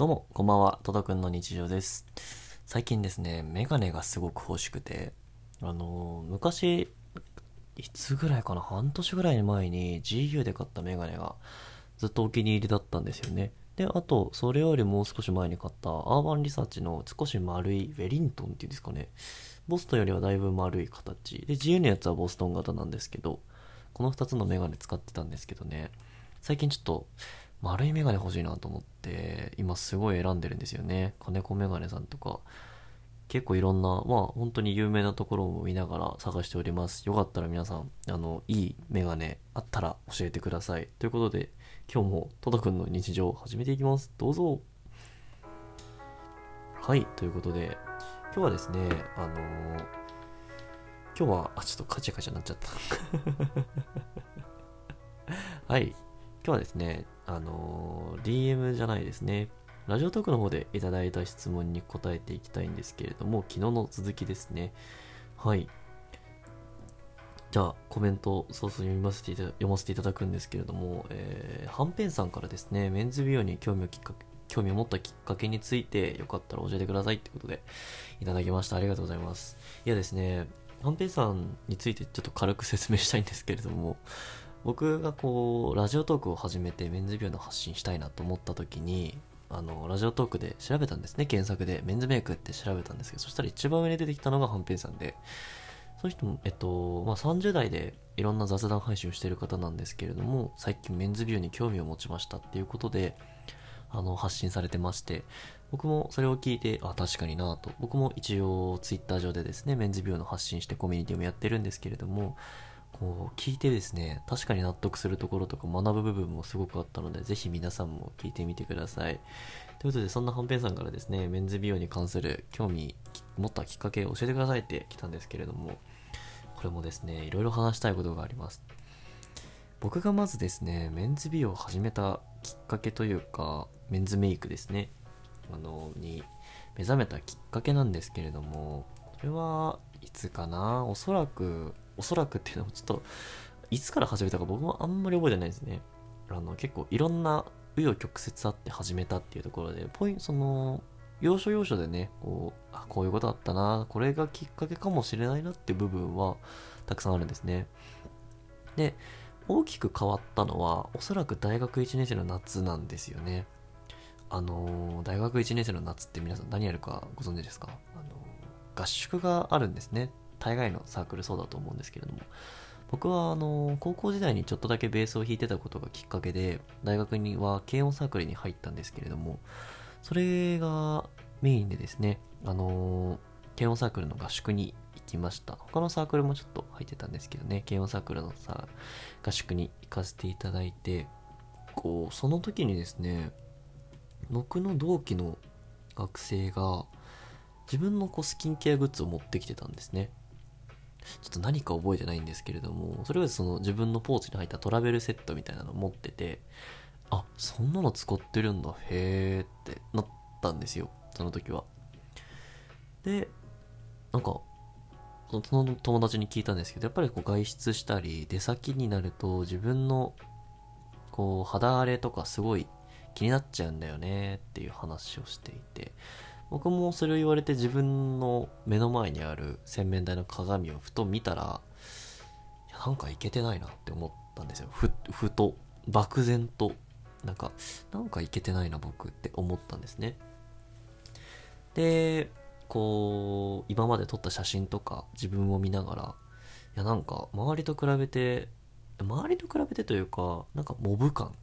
どうも、こんばんは、トドくんの日常です。最近ですね、メガネがすごく欲しくて、あのー昔、いつぐらいかな、半年ぐらい前に GU で買ったメガネがずっとお気に入りだったんですよね。で、あと、それよりもう少し前に買ったアーバンリサーチの少し丸いウェリントンっていうんですかね。ボストンよりはだいぶ丸い形。で、GU のやつはボストン型なんですけど、この2つのメガネ使ってたんですけどね、最近ちょっと丸いメガネ欲しいなと思って、今すごい選んでるんですよね。金子メガネさんとか、結構いろんな、まあ本当に有名なところも見ながら探しております。よかったら皆さん、あの、いいメガネあったら教えてください。ということで、今日もトドくんの日常を始めていきます。どうぞ。はい、ということで、今日はですね、あのー今日は、あ、ちょっとカチャカチャなっちゃった。はい。今日はですね、あの DM じゃないですね。ラジオトークの方でいただいた質問に答えていきたいんですけれども、昨日の続きですね。はい。じゃあ、コメント、そうそう読みませていた読ませていただくんですけれども、え、はんぺんさんからですね、メンズ美容に興味をきっかけ、興味を持ったきっかけについて、よかったら教えてくださいってことで、いただきました。ありがとうございます。いやですね、はんぺんさんについてちょっと軽く説明したいんですけれども、僕がこう、ラジオトークを始めてメンズ美容の発信したいなと思った時に、あの、ラジオトークで調べたんですね、検索で。メンズメイクって調べたんですけど、そしたら一番上に出てきたのがはんぺんさんで、その人も、えっと、まあ、30代でいろんな雑談配信をしてる方なんですけれども、最近メンズ美容に興味を持ちましたっていうことで、あの、発信されてまして、僕もそれを聞いて、あ、確かになと。僕も一応、ツイッター上でですね、メンズ美容の発信してコミュニティもやってるんですけれども、こう、聞いてですね、確かに納得するところとか学ぶ部分もすごくあったので、ぜひ皆さんも聞いてみてください。ということで、そんなはんぺんさんからですね、メンズ美容に関する興味持ったきっかけを教えてくださいって来たんですけれども、これもですね、いろいろ話したいことがあります。僕がまずですね、メンズ美容を始めたきっかけというか、メンズメイクですね、あの、に目覚めたきっかけなんですけれども、それはいつかな？おそらく、おそらくっていうのもちょっと、いつから始めたか僕もあんまり覚えてないですね。あの、結構いろんな紆余曲折あって始めたっていうところで、ポインその、要所要所でね、こう、あ、こういうことあったな、これがきっかけかもしれないなっていう部分はたくさんあるんですね。で、大きく変わったのは、おそらく大学1年生の夏なんですよね。あのー大学1年生の夏って皆さん何やるかご存知ですか？あの合宿があるんですね。大概のサークルそうだと思うんですけれども。僕はあの高校時代にちょっとだけベースを弾いてたことがきっかけで、大学には軽音サークルに入ったんですけれども、それがメインでですね、あの軽音サークルの合宿に行きました。他のサークルもちょっと入ってたんですけどね、軽音サークルのさ、合宿に行かせていただいて、こう、その時にですね、僕の同期の学生が、自分のこうスキンケアグッズを持ってきてたんですね。ちょっと何か覚えてないんですけれども、それがその自分のポーチに入ったトラベルセットみたいなの持ってて、あ、そんなの使ってるんだ、へーってなったんですよ、その時は。で、なんか、その友達に聞いたんですけど、やっぱりこう外出したり、出先になると自分のこう肌荒れとかすごい気になっちゃうんだよねっていう話をしていて、僕もそれを言われて自分の目の前にある洗面台の鏡をふと見たら、なんかいけてないなって思ったんですよ。ふ、ふと、漠然と、なんか、なんかいけてないな僕って思ったんですね。で、こう、今まで撮った写真とか自分を見ながら、いやなんか周りと比べて、周りと比べてというか、なんかモブ感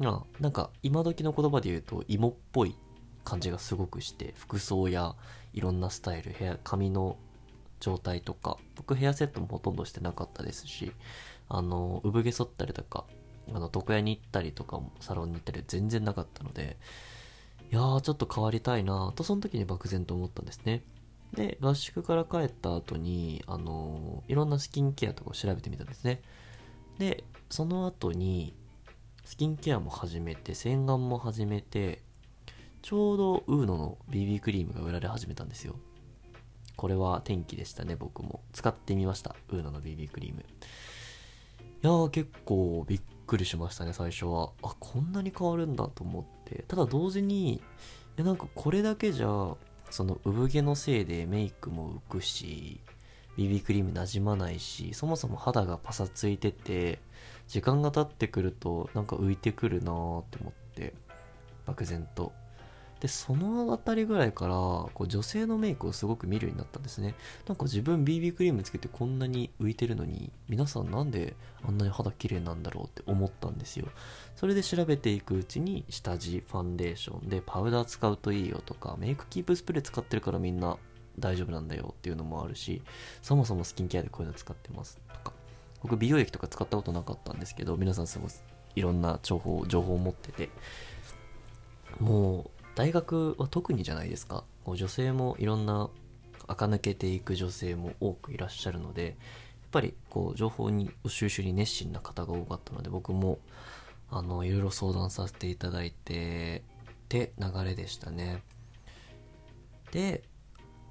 が、なんか今時の言葉で言うと芋っぽい感じがすごくして、服装やいろんなスタイル、髪の状態とか、僕ヘアセットもほとんどしてなかったですし、あの、産毛剃ったりとか、あの、床屋に行ったりとか、サロンに行ったり全然なかったので、いやー、ちょっと変わりたいなと、その時に漠然と思ったんですね。で、合宿から帰った後に、あのーいろんなスキンケアとかを調べてみたんですね。で、その後に、スキンケアも始めて、洗顔も始めて、ちょうどウーノの BB クリームが売られ始めたんですよ。これは天気でしたね、僕も。使ってみました。ウーノの BB クリーム。いやー、結構びっくりしましたね最初はあこんなに変わるんだと思ってただ同時にえなんかこれだけじゃその産毛のせいでメイクも浮くし BB クリームなじまないしそもそも肌がパサついてて時間が経ってくるとなんか浮いてくるなーって思って漠然とでそのあたりぐらいからこう女性のメイクをすごく見るようになったんですね。なんか自分 BB クリームつけてこんなに浮いてるのに皆さんなんであんなに肌綺麗なんだろうって思ったんですよ。それで調べていくうちに下地ファンデーションでパウダー使うといいよとかメイクキープスプレー使ってるからみんな大丈夫なんだよっていうのもあるしそもそもスキンケアでこういうの使ってますとか。僕美容液とか使ったことなかったんですけど皆さんすごいいろんな情報情報を持ってて。もう大学は特にじゃないですか。こう女性もいろんな垢抜けていく女性も多くいらっしゃるのでやっぱりこう情報に収集に熱心な方が多かったので僕もあのいろいろ相談させていただいてって流れでしたね。で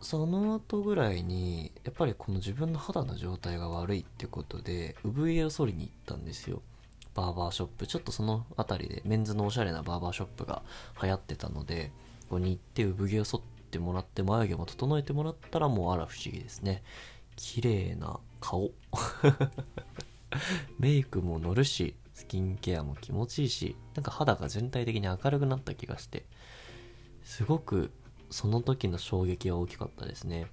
その後ぐらいにやっぱりこの自分の肌の状態が悪いってことで産毛を剃りに行ったんですよ。バーバーショップちょっとその辺りでメンズのおしゃれなバーバーショップが流行ってたのでここに行って産毛を剃ってもらって眉毛も整えてもらったらもうあら不思議ですね。綺麗な顔。メイクも乗るしスキンケアも気持ちいいしなんか肌が全体的に明るくなった気がしてすごくその時の衝撃は大きかったですね。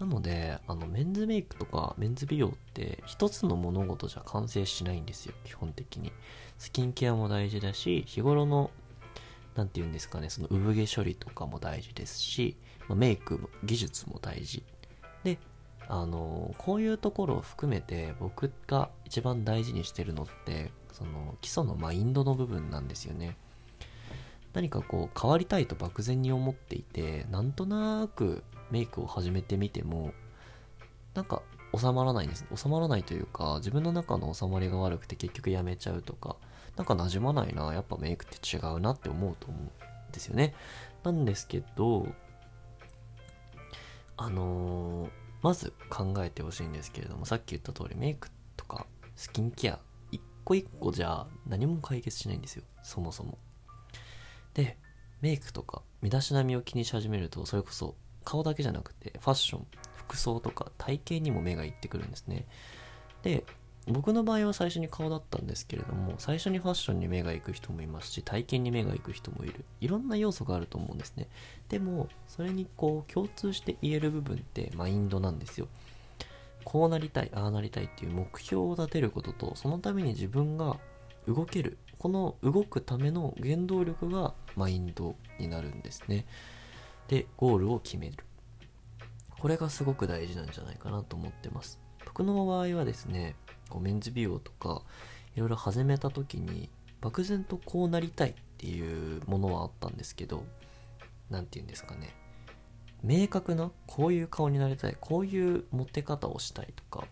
なので、あの、メンズメイクとかメンズ美容って一つの物事じゃ完成しないんですよ、基本的に。スキンケアも大事だし、日頃の、なんて言うんですかね、その産毛処理とかも大事ですし、ま、メイク技術も大事。で、あの、こういうところを含めて僕が一番大事にしてるのって、その基礎のマインドの部分なんですよね。何かこう変わりたいと漠然に思っていてなんとなくメイクを始めてみてもなんか収まらないんです。収まらないというか自分の中の収まりが悪くて結局やめちゃうとかなんか馴染まないなやっぱメイクって違うなって思うと思うんですよね。なんですけどあのー、まず考えてほしいんですけれどもさっき言った通りメイクとかスキンケア一個一個じゃ何も解決しないんですよ。そもそも。でメイクとか身だしなみを気にし始めるとそれこそ顔だけじゃなくてファッション服装とか体型にも目がいってくるんですね。で僕の場合は最初に顔だったんですけれども最初にファッションに目が行く人もいますし体型に目が行く人もいる。いろんな要素があると思うんですね。でもそれにこう共通して言える部分ってマインドなんですよ。こうなりたいああなりたいっていう目標を立てることとそのために自分が動けるこの動くための原動力がマインドになるんですね。でゴールを決める。これがすごく大事なんじゃないかなと思ってます。僕の場合はですねこうメンズ美容とかいろいろ始めた時に漠然とこうなりたいっていうものはあったんですけど何て言うんですかね。明確なこういう顔になりたいこういう持って方をしたいとか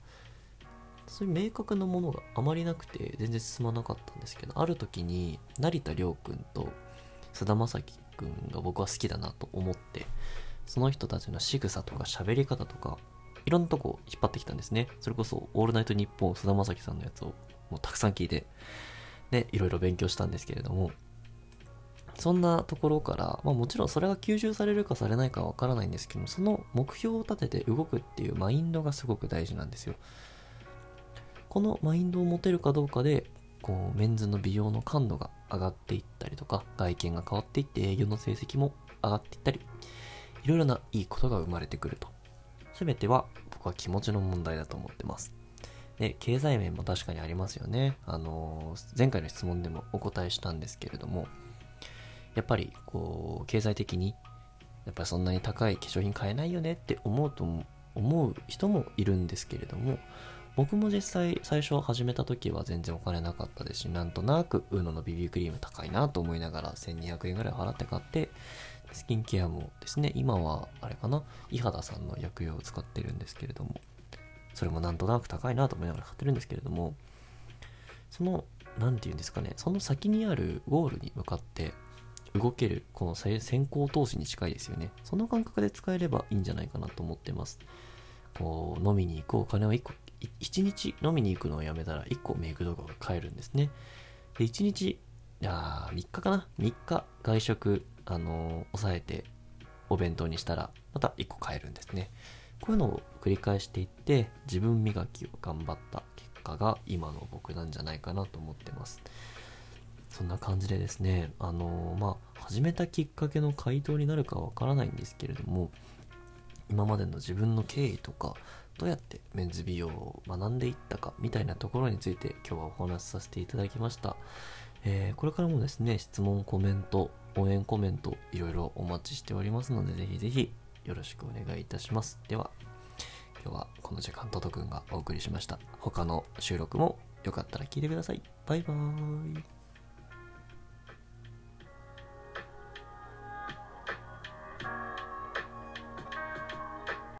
そういう明確なものがあまりなくて全然進まなかったんですけどある時に成田凌君と菅田将暉君が僕は好きだなと思ってその人たちの仕草とか喋り方とかいろんなとこ引っ張ってきたんですね。それこそ「オールナイトニッポン」菅田将暉さんのやつをもうたくさん聞いてでいろいろ勉強したんですけれどもそんなところから、まあ、もちろんそれが吸収されるかされないかわからないんですけどその目標を立てて動くっていうマインドがすごく大事なんですよ。このマインドを持てるかどうかでこうメンズの美容の感度が上がっていったりとか外見が変わっていって営業の成績も上がっていったりいろいろないいことが生まれてくると。全ては僕は気持ちの問題だと思ってます。で経済面も確かにありますよね。あの前回の質問でもお答えしたんですけれどもやっぱりこう経済的にやっぱりそんなに高い化粧品買えないよねって思うと思う人もいるんですけれども僕も実際最初始めた時は全然お金なかったですしなんとなく UNO の BB クリーム高いなと思いながら1200円ぐらい払って買ってスキンケアもですね今はあれかな伊肌さんの薬用を使ってるんですけれどもそれもなんとなく高いなと思いながら買ってるんですけれどもその何て言うんですかねその先にあるゴールに向かって動けるこの先行投資に近いですよね。その感覚で使えればいいんじゃないかなと思ってます。こう飲みに行くお金を1個1日飲みに行くのをやめたら1個メイク動画が買えるんですね。で、1日、いや3日かな ?3 日外食、あのー、抑えてお弁当にしたら、また1個買えるんですね。こういうのを繰り返していって、自分磨きを頑張った結果が今の僕なんじゃないかなと思ってます。そんな感じでですね、あのー、まあ、始めたきっかけの回答になるかわからないんですけれども、今までの自分の経緯とか、どうやってメンズ美容を学んでいったかみたいなところについて今日はお話しさせていただきました。えー、これからもですね、質問、コメント、応援コメント、いろいろお待ちしておりますので、ぜひぜひよろしくお願いいたします。では、今日はこの時間、トトくんがお送りしました。他の収録もよかったら聞いてください。バイバーイ。